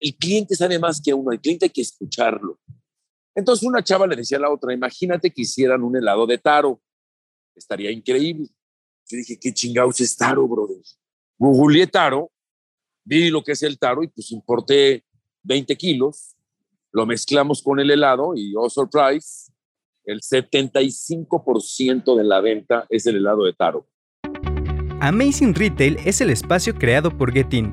el cliente sabe más que uno, el cliente hay que escucharlo. Entonces una chava le decía a la otra, imagínate que hicieran un helado de taro, estaría increíble. Yo dije, ¿qué chingados es taro, brother? Googleé taro, vi lo que es el taro y pues importé 20 kilos, lo mezclamos con el helado y, oh surprise, el 75% de la venta es el helado de taro. Amazing Retail es el espacio creado por Getin,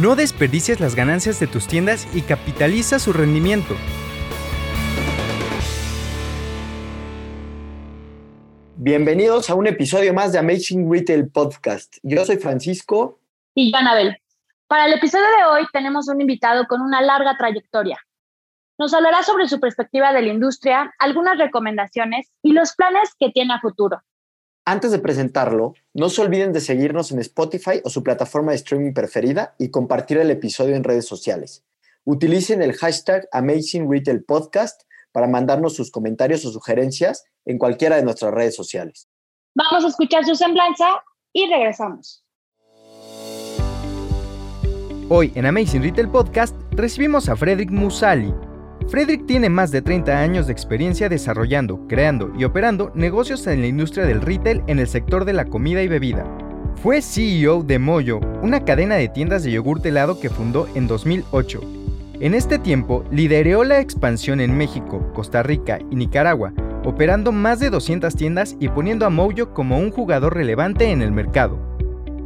No desperdicies las ganancias de tus tiendas y capitaliza su rendimiento. Bienvenidos a un episodio más de Amazing Retail Podcast. Yo soy Francisco. Y yo, Anabel. Para el episodio de hoy tenemos un invitado con una larga trayectoria. Nos hablará sobre su perspectiva de la industria, algunas recomendaciones y los planes que tiene a futuro. Antes de presentarlo, no se olviden de seguirnos en Spotify o su plataforma de streaming preferida y compartir el episodio en redes sociales. Utilicen el hashtag Amazing Retail Podcast para mandarnos sus comentarios o sugerencias en cualquiera de nuestras redes sociales. Vamos a escuchar su semblanza y regresamos. Hoy en Amazing Retail Podcast recibimos a Frederick Musali, Frederick tiene más de 30 años de experiencia desarrollando, creando y operando negocios en la industria del retail en el sector de la comida y bebida. Fue CEO de Moyo, una cadena de tiendas de yogur helado que fundó en 2008. En este tiempo, lideró la expansión en México, Costa Rica y Nicaragua, operando más de 200 tiendas y poniendo a Moyo como un jugador relevante en el mercado.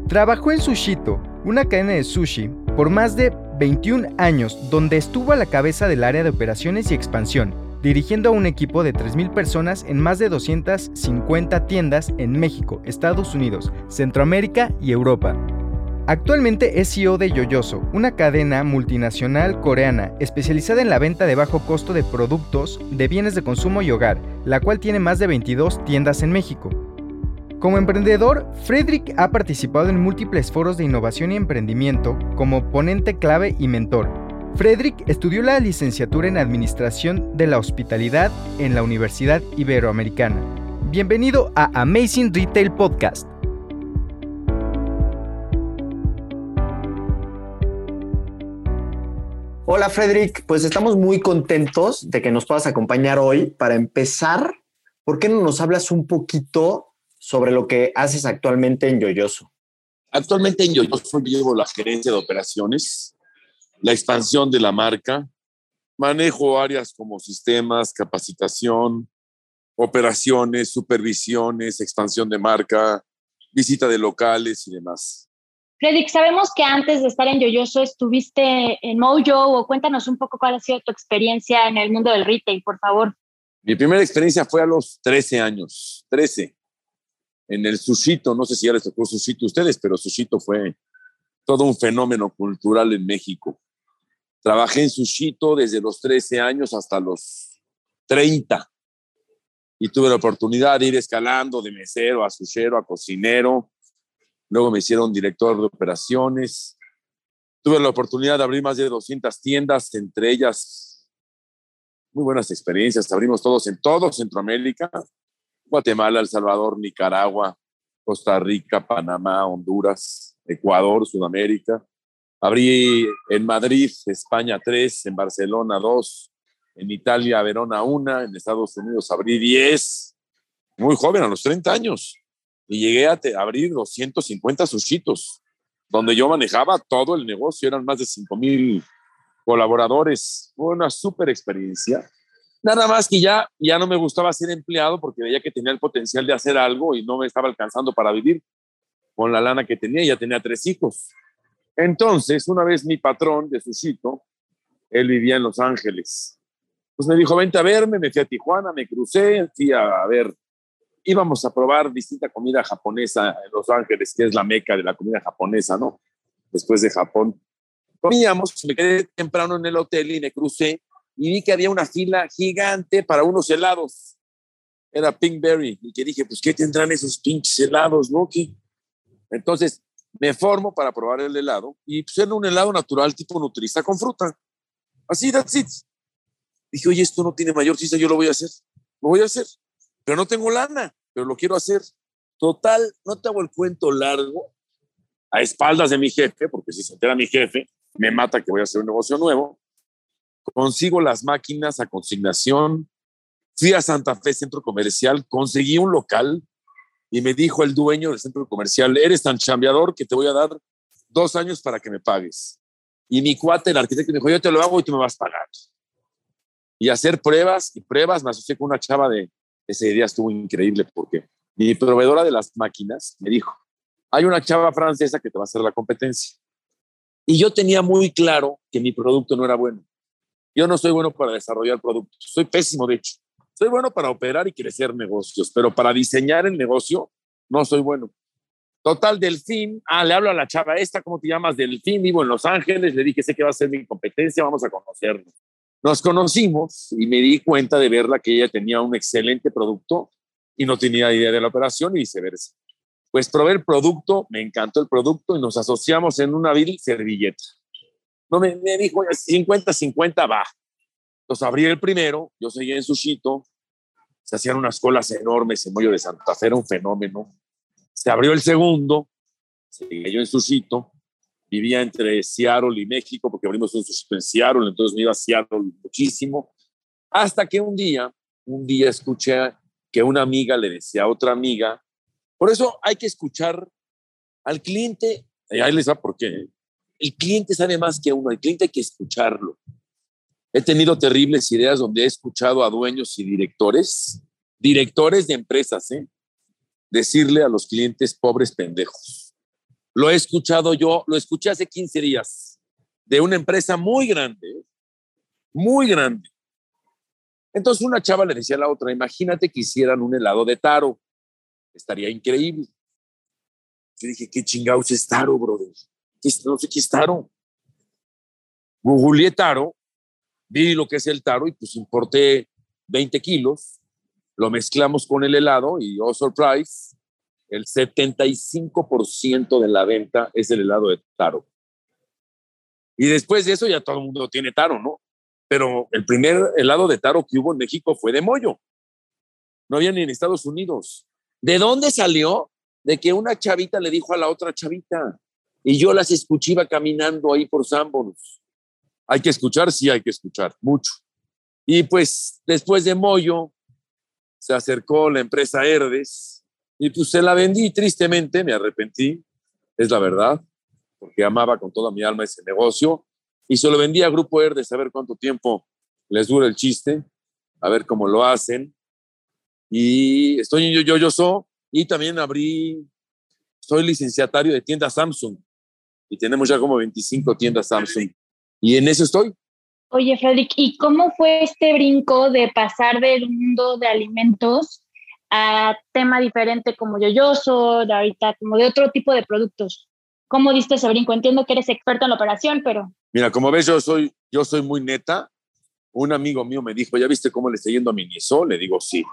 Trabajó en Sushito, una cadena de sushi, por más de 21 años, donde estuvo a la cabeza del área de operaciones y expansión, dirigiendo a un equipo de 3.000 personas en más de 250 tiendas en México, Estados Unidos, Centroamérica y Europa. Actualmente es CEO de Yoyoso, una cadena multinacional coreana especializada en la venta de bajo costo de productos de bienes de consumo y hogar, la cual tiene más de 22 tiendas en México. Como emprendedor, Frederick ha participado en múltiples foros de innovación y emprendimiento como ponente clave y mentor. Frederick estudió la licenciatura en Administración de la Hospitalidad en la Universidad Iberoamericana. Bienvenido a Amazing Retail Podcast. Hola Frederick, pues estamos muy contentos de que nos puedas acompañar hoy. Para empezar, ¿por qué no nos hablas un poquito sobre lo que haces actualmente en Yoyoso. Actualmente en Yoyoso llevo la gerencia de operaciones, la expansión de la marca, manejo áreas como sistemas, capacitación, operaciones, supervisiones, expansión de marca, visita de locales y demás. Fredrik, sabemos que antes de estar en Yoyoso estuviste en Mojo o cuéntanos un poco cuál ha sido tu experiencia en el mundo del retail, por favor. Mi primera experiencia fue a los 13 años, 13 en el Sushito, no sé si ya les tocó Sushito a ustedes, pero Sushito fue todo un fenómeno cultural en México. Trabajé en Sushito desde los 13 años hasta los 30 y tuve la oportunidad de ir escalando de mesero a sushero a cocinero. Luego me hicieron director de operaciones. Tuve la oportunidad de abrir más de 200 tiendas, entre ellas muy buenas experiencias. Abrimos todos en todo Centroamérica, Guatemala, El Salvador, Nicaragua, Costa Rica, Panamá, Honduras, Ecuador, Sudamérica. Abrí en Madrid, España, tres, en Barcelona, dos, en Italia, Verona, una, en Estados Unidos abrí diez, muy joven, a los 30 años, y llegué a abrir 250 sushitos, donde yo manejaba todo el negocio, eran más de 5 mil colaboradores. Fue una súper experiencia Nada más que ya, ya no me gustaba ser empleado porque veía que tenía el potencial de hacer algo y no me estaba alcanzando para vivir con la lana que tenía. Ya tenía tres hijos. Entonces, una vez mi patrón de Susito, él vivía en Los Ángeles, pues me dijo, vente a verme, me fui a Tijuana, me crucé, fui a, ver, íbamos a probar distinta comida japonesa en Los Ángeles, que es la meca de la comida japonesa, ¿no? Después de Japón. Comíamos, me quedé temprano en el hotel y me crucé y vi que había una fila gigante para unos helados. Era Pinkberry. Y que dije, pues, ¿qué tendrán esos pinches helados, no? Entonces, me formo para probar el helado y pues era un helado natural tipo nutriza con fruta. Así, that's it. Dije, oye, esto no tiene mayor ciencia, yo lo voy a hacer. Lo voy a hacer. Pero no tengo lana, pero lo quiero hacer. Total, no te hago el cuento largo a espaldas de mi jefe, porque si se entera mi jefe, me mata que voy a hacer un negocio nuevo. Consigo las máquinas a consignación. Fui a Santa Fe Centro Comercial, conseguí un local y me dijo el dueño del centro comercial, eres tan chambeador que te voy a dar dos años para que me pagues. Y mi cuate, el arquitecto, me dijo, yo te lo hago y tú me vas a pagar. Y hacer pruebas y pruebas, me asocié con una chava de, ese día estuvo increíble porque mi proveedora de las máquinas me dijo, hay una chava francesa que te va a hacer la competencia. Y yo tenía muy claro que mi producto no era bueno. Yo no soy bueno para desarrollar productos, soy pésimo de hecho. Soy bueno para operar y crecer negocios, pero para diseñar el negocio no soy bueno. Total, Delfín, ah, le hablo a la chava esta, ¿cómo te llamas? Delfín, vivo en Los Ángeles, le dije, sé que va a ser mi competencia, vamos a conocernos. Nos conocimos y me di cuenta de verla que ella tenía un excelente producto y no tenía idea de la operación y viceversa. Pues probé el producto, me encantó el producto y nos asociamos en una vil servilleta. No me, dijo, 50-50 va. Entonces abrí el primero, yo seguía en Sushito, se hacían unas colas enormes en Mollo de Santa Fe, era un fenómeno. Se abrió el segundo, seguía yo en Sushito, vivía entre Seattle y México, porque abrimos un Sushito en Seattle, entonces me iba a Seattle muchísimo, hasta que un día, un día escuché que una amiga le decía a otra amiga, por eso hay que escuchar al cliente, y ahí les va por qué, el cliente sabe más que uno, el cliente hay que escucharlo. He tenido terribles ideas donde he escuchado a dueños y directores, directores de empresas, ¿eh? decirle a los clientes pobres pendejos. Lo he escuchado yo, lo escuché hace 15 días de una empresa muy grande, muy grande. Entonces una chava le decía a la otra, imagínate que hicieran un helado de taro, estaría increíble. Yo dije, ¿qué chingados es taro, brother? No sé qué es taro. Googleé taro vi lo que es el taro y pues importé 20 kilos, lo mezclamos con el helado y, oh surprise, el 75% de la venta es el helado de taro. Y después de eso ya todo el mundo tiene taro, ¿no? Pero el primer helado de taro que hubo en México fue de mollo. No había ni en Estados Unidos. ¿De dónde salió? De que una chavita le dijo a la otra chavita. Y yo las escuché caminando ahí por Sanborns. Hay que escuchar, sí hay que escuchar, mucho. Y pues después de Moyo, se acercó la empresa Herdes y pues se la vendí tristemente, me arrepentí, es la verdad, porque amaba con toda mi alma ese negocio y se lo vendí a Grupo Herdes a ver cuánto tiempo les dura el chiste, a ver cómo lo hacen. Y estoy en yo, yo, soy y también abrí, soy licenciatario de tiendas Samsung y tenemos ya como 25 tiendas Samsung y en eso estoy. Oye, Frederick, ¿y cómo fue este brinco de pasar del mundo de alimentos a tema diferente como yoyoso, de ahorita como de otro tipo de productos? ¿Cómo diste ese brinco? Entiendo que eres experto en la operación, pero... Mira, como ves, yo soy, yo soy muy neta. Un amigo mío me dijo, ¿ya viste cómo le está yendo a mi niso? Le digo, sí.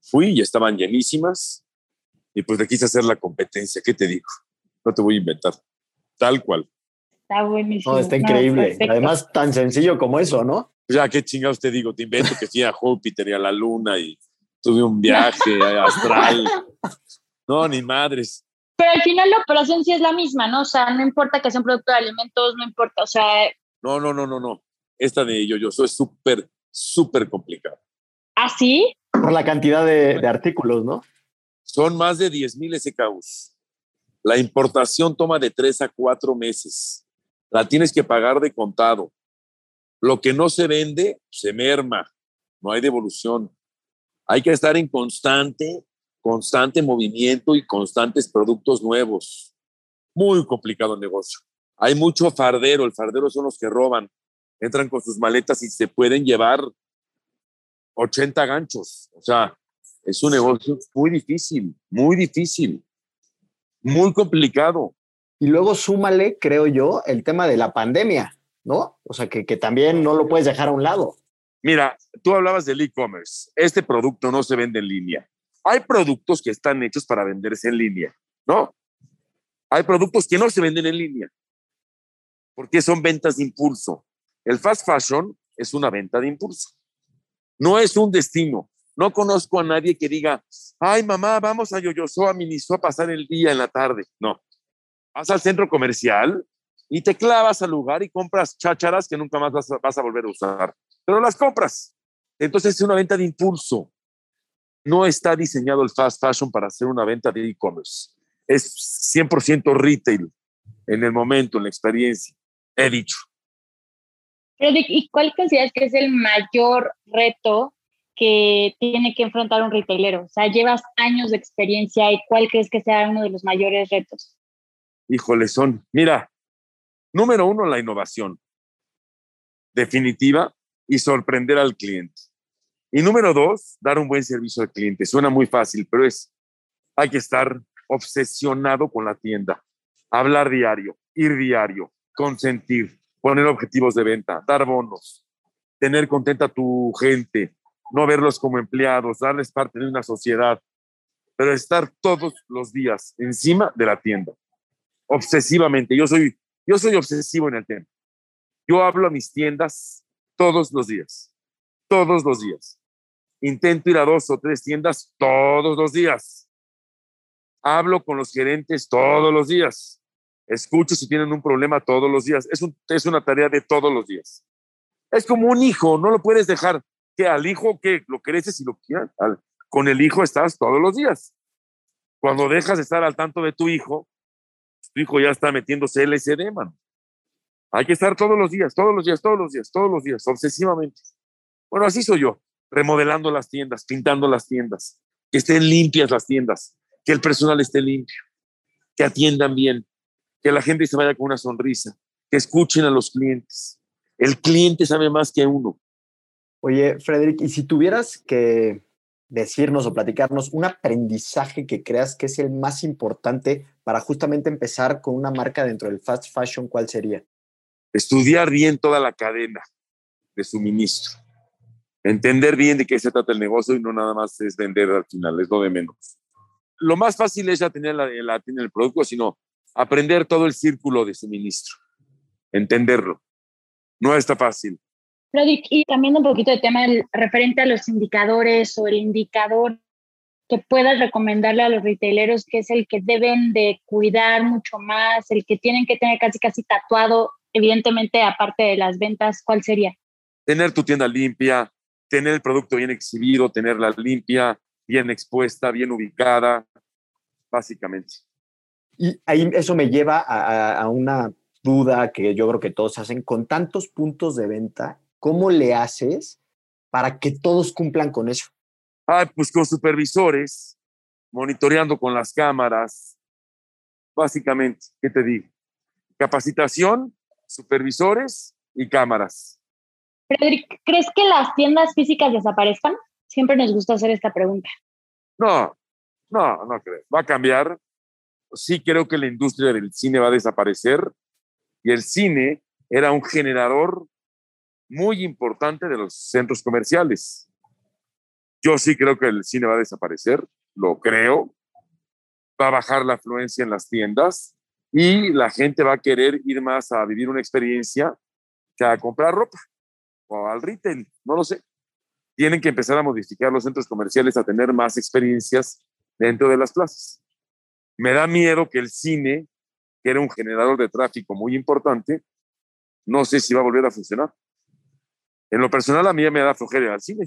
Fui y estaban llenísimas y pues le quise hacer la competencia. ¿Qué te digo? No te voy a inventar. Tal cual. Está buenísimo. está increíble. Además, tan sencillo como eso, ¿no? Ya, qué chingados te digo, te invento que fui a Júpiter y a la Luna y tuve un viaje astral. No, ni madres. Pero al final la operación sí es la misma, ¿no? O sea, no importa que sea un producto de alimentos, no importa, o sea... No, no, no, no, no. Esta de yo, yo soy súper, súper complicada. ¿Ah, sí? Por la cantidad de, de artículos, ¿no? Son más de 10 mil SKUs. La importación toma de 3 a 4 meses la tienes que pagar de contado. Lo que no se vende, se merma, no hay devolución. Hay que estar en constante, constante movimiento y constantes productos nuevos. Muy complicado el negocio. Hay mucho fardero, el fardero son los que roban, entran con sus maletas y se pueden llevar 80 ganchos. O sea, es un negocio muy difícil, muy difícil, muy complicado. Y luego súmale, creo yo, el tema de la pandemia, ¿no? O sea, que, también no lo puedes dejar a un lado. Mira, tú hablabas del e-commerce. Este producto no se vende en línea. Hay productos que están hechos para venderse en línea, ¿no? Hay productos que no se venden en línea porque son ventas de impulso. El fast fashion es una venta de impulso. No es un destino. No conozco a nadie que diga, ay mamá, vamos a Yoyoso, a Miniso a pasar el día en la tarde. No. Vas al centro comercial y te clavas al lugar y compras chácharas que nunca más vas a, vas a volver a usar. Pero las compras. Entonces es una venta de impulso. No está diseñado el fast fashion para hacer una venta de e-commerce. Es 100% retail en el momento, en la experiencia. He dicho. ¿y cuál consideras que es el mayor reto que tiene que enfrentar un retailero? O sea, llevas años de experiencia y ¿cuál crees que sea uno de los mayores retos? Híjole, son, mira, número uno, la innovación definitiva y sorprender al cliente. Y número dos, dar un buen servicio al cliente. Suena muy fácil, pero es, hay que estar obsesionado con la tienda, hablar diario, ir diario, consentir, poner objetivos de venta, dar bonos, tener contenta a tu gente, no verlos como empleados, darles parte de una sociedad, pero estar todos los días encima de la tienda, obsesivamente. Yo soy, yo soy obsesivo en el tema. Yo hablo a mis tiendas todos los días, todos los días. Intento ir a dos o tres tiendas todos los días. Hablo con los gerentes todos los días. Escucho si tienen un problema todos los días. Es, es una tarea de todos los días. Es como un hijo, no lo puedes dejar que al hijo que lo creces y lo quieras. Con el hijo estás todos los días. Cuando dejas de estar al tanto de tu hijo, tu hijo ya está metiéndose LSD, man. Hay que estar todos los días, todos los días, todos los días, todos los días, obsesivamente. Bueno, así soy yo, remodelando las tiendas, pintando las tiendas, que estén limpias las tiendas, que el personal esté limpio, que atiendan bien, que la gente se vaya con una sonrisa, que escuchen a los clientes. El cliente sabe más que uno. Oye, Frederick, y si tuvieras que decirnos o platicarnos un aprendizaje que creas que es el más importante para justamente empezar con una marca dentro del fast fashion, ¿cuál sería? Estudiar bien toda la cadena de suministro. Entender bien de qué se trata el negocio y no nada más es vender al final, es lo de menos. Lo más fácil es ya tener la, el producto, sino aprender todo el círculo de suministro, entenderlo. No está fácil. Frederick, y también un poquito de tema referente a los indicadores o el indicador que puedas recomendarle a los retaileros que es el que deben de cuidar mucho más, el que tienen que tener casi casi tatuado, evidentemente aparte de las ventas, ¿cuál sería? Tener tu tienda limpia, tener el producto bien exhibido, tenerla limpia, bien expuesta, bien ubicada, básicamente. Y ahí eso me lleva a, una duda que yo creo que todos hacen. Con tantos puntos de venta, ¿cómo le haces para que todos cumplan con eso? Ah, pues con supervisores, monitoreando con las cámaras, básicamente, ¿qué te digo? Capacitación, supervisores y cámaras. Frederick, ¿crees que las tiendas físicas desaparezcan? Siempre nos gusta hacer esta pregunta. No, no, no creo. Va a cambiar sí creo que la industria del cine va a desaparecer y el cine era un generador muy importante de los centros comerciales. Yo sí creo que el cine va a desaparecer, lo creo. Va a bajar la afluencia en las tiendas y la gente va a querer ir más a vivir una experiencia que a comprar ropa o al retail, no lo sé. Tienen que empezar a modificar los centros comerciales a tener más experiencias dentro de las plazas. Me da miedo que el cine, que era un generador de tráfico muy importante, no sé si va a volver a funcionar. En lo personal, a mí me da flojera al cine.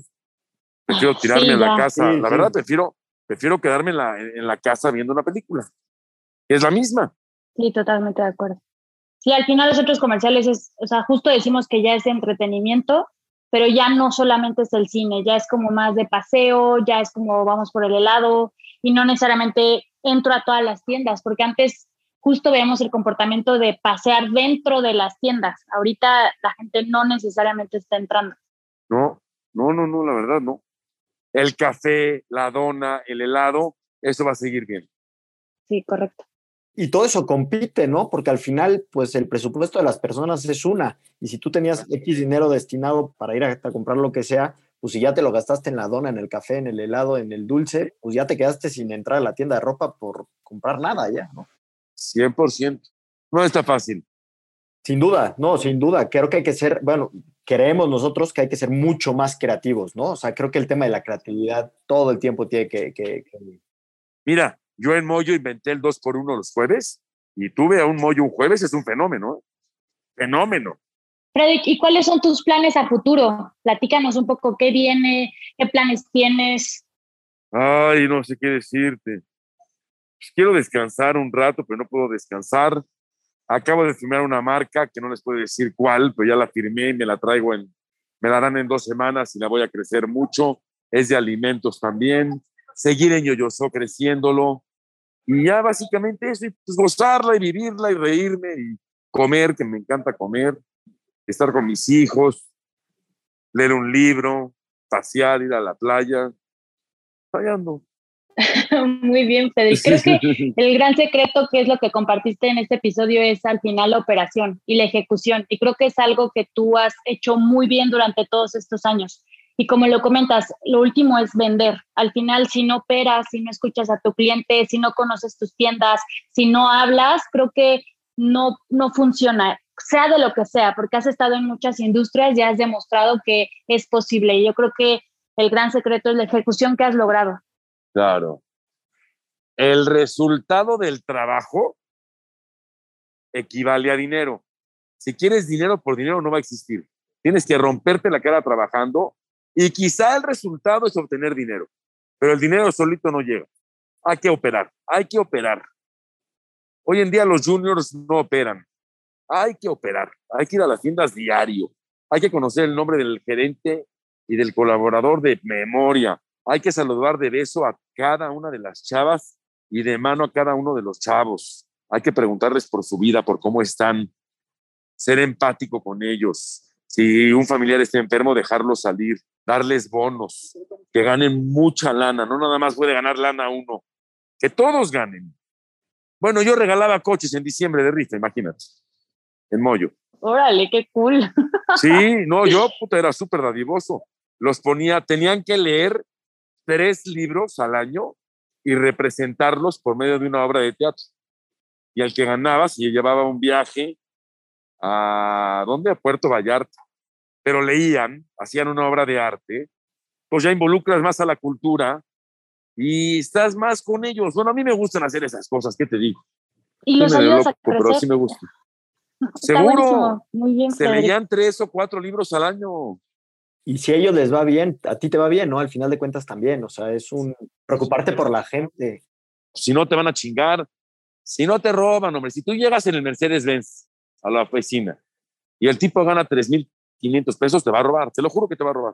Prefiero tirarme en la casa. la verdad, prefiero, prefiero quedarme en la, en la casa viendo una película. Es la misma. Sí, totalmente de acuerdo. Sí, al final los otros comerciales es, o sea, justo decimos que ya es entretenimiento, pero ya no solamente es el cine, ya es como más de paseo, ya es como vamos por el helado y no necesariamente entro a todas las tiendas, porque antes justo vemos el comportamiento de pasear dentro de las tiendas. Ahorita la gente no necesariamente está entrando. No, no, no, no, la verdad no. El café, la dona, el helado, eso va a seguir bien. Sí, correcto. Y todo eso compite, ¿no? Porque al final, pues el presupuesto de las personas es una. Y si tú tenías X dinero destinado para ir a, comprar lo que sea, pues si ya te lo gastaste en la dona, en el café, en el helado, en el dulce, pues ya te quedaste sin entrar a la tienda de ropa por comprar nada ya, ¿no? 100%. No está fácil. Sin duda, no, sin duda. Creo que hay que ser, bueno, creemos nosotros que hay que ser mucho más creativos, ¿no? O sea, creo que el tema de la creatividad todo el tiempo tiene que... Mira, yo en Moyo inventé el 2 por 1 los jueves y tuve a un Moyo un jueves, es un fenómeno, ¿eh? fenómeno. Freddy, ¿y cuáles son tus planes a futuro? Platícanos un poco qué viene, qué planes tienes. Ay, no sé qué decirte. Pues quiero descansar un rato, pero no puedo descansar. Acabo de firmar una marca que no les puedo decir cuál, pero ya la firmé y me la traigo en, me la dan en dos semanas y la voy a crecer mucho. Es de alimentos también. Seguir en Yoyoso creciéndolo. Y ya básicamente eso, y pues gozarla y vivirla y reírme y comer, que me encanta comer, estar con mis hijos, leer un libro, pasear, ir a la playa. Fallando. Muy bien, Fede. Creo que el gran secreto, que es lo que compartiste en este episodio, es al final la operación y la ejecución. Y creo que es algo que tú has hecho muy bien durante todos estos años. Y como lo comentas, lo último es vender. Al final, si no operas, si no escuchas a tu cliente, si no conoces tus tiendas, si no hablas, creo que no, no funciona, sea de lo que sea, porque has estado en muchas industrias y has demostrado que es posible. Y yo creo que el gran secreto es la ejecución que has logrado. Claro. El resultado del trabajo equivale a dinero. Si quieres dinero por dinero no va a existir. Tienes que romperte la cara trabajando y quizá el resultado es obtener dinero, pero el dinero solito no llega. Hay que operar, hay que operar. Hoy en día los juniors no operan. Hay que operar, hay que ir a las tiendas diario. Hay que conocer el nombre del gerente y del colaborador de memoria. Hay que saludar de beso a cada una de las chavas y de mano a cada uno de los chavos. Hay que preguntarles por su vida, por cómo están, ser empático con ellos. Si un familiar está enfermo, dejarlo salir, darles bonos, que ganen mucha lana, no nada más puede ganar lana uno, que todos ganen. Bueno, yo regalaba coches en diciembre de rifa, imagínate, en Moyo. Órale, qué cool. Sí, no, yo puta, era súper dadivoso. Los ponía, tenían que leer tres libros al año y representarlos por medio de una obra de teatro. Y al que ganaba, se llevaba un viaje a, ¿dónde? A Puerto Vallarta. Pero leían, hacían una obra de arte, pues ya involucras más a la cultura y estás más con ellos. Bueno, a mí me gustan hacer esas cosas, ¿qué te digo? Y los ayudas a Pero sí me gusta. Seguro. Muy bien, se leían tres o cuatro libros al año y si a ellos les va bien, a ti te va bien, ¿no? Al final de cuentas también, o sea, es un preocuparte por la gente. Si no te van a chingar, si no te roban, hombre, si tú llegas en el Mercedes-Benz a la oficina y el tipo gana 3.500 pesos, te va a robar, te lo juro que te va a robar.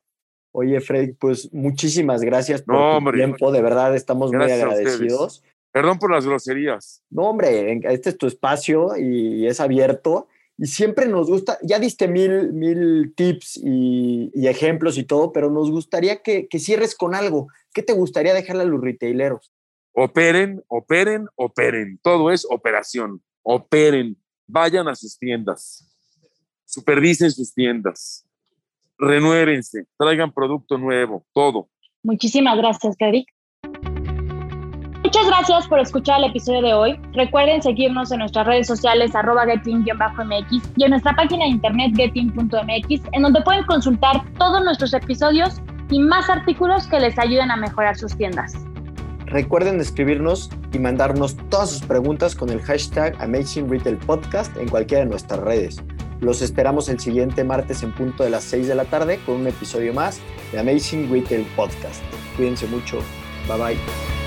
Oye, Fred, pues muchísimas gracias por tu tiempo, de verdad estamos muy agradecidos. Perdón por las groserías. No, hombre, este es tu espacio y es abierto y siempre nos gusta, ya diste mil, mil tips y, ejemplos y todo, pero nos gustaría que, que, cierres con algo. ¿Qué te gustaría dejarle a los retaileros? Operen, operen, operen. Todo es operación. Operen. Vayan a sus tiendas. Supervisen sus tiendas. Renuévense. Traigan producto nuevo. Todo. Muchísimas gracias, Caric. Muchas gracias por escuchar el episodio de hoy. Recuerden seguirnos en nuestras redes sociales arroba getting-mx y en nuestra página de internet getting.mx en donde pueden consultar todos nuestros episodios y más artículos que les ayuden a mejorar sus tiendas. Recuerden escribirnos y mandarnos todas sus preguntas con el hashtag Amazing Retail Podcast en cualquiera de nuestras redes. Los esperamos el siguiente martes en punto de las 6 de la tarde con un episodio más de Amazing Retail Podcast. Cuídense mucho. Bye bye.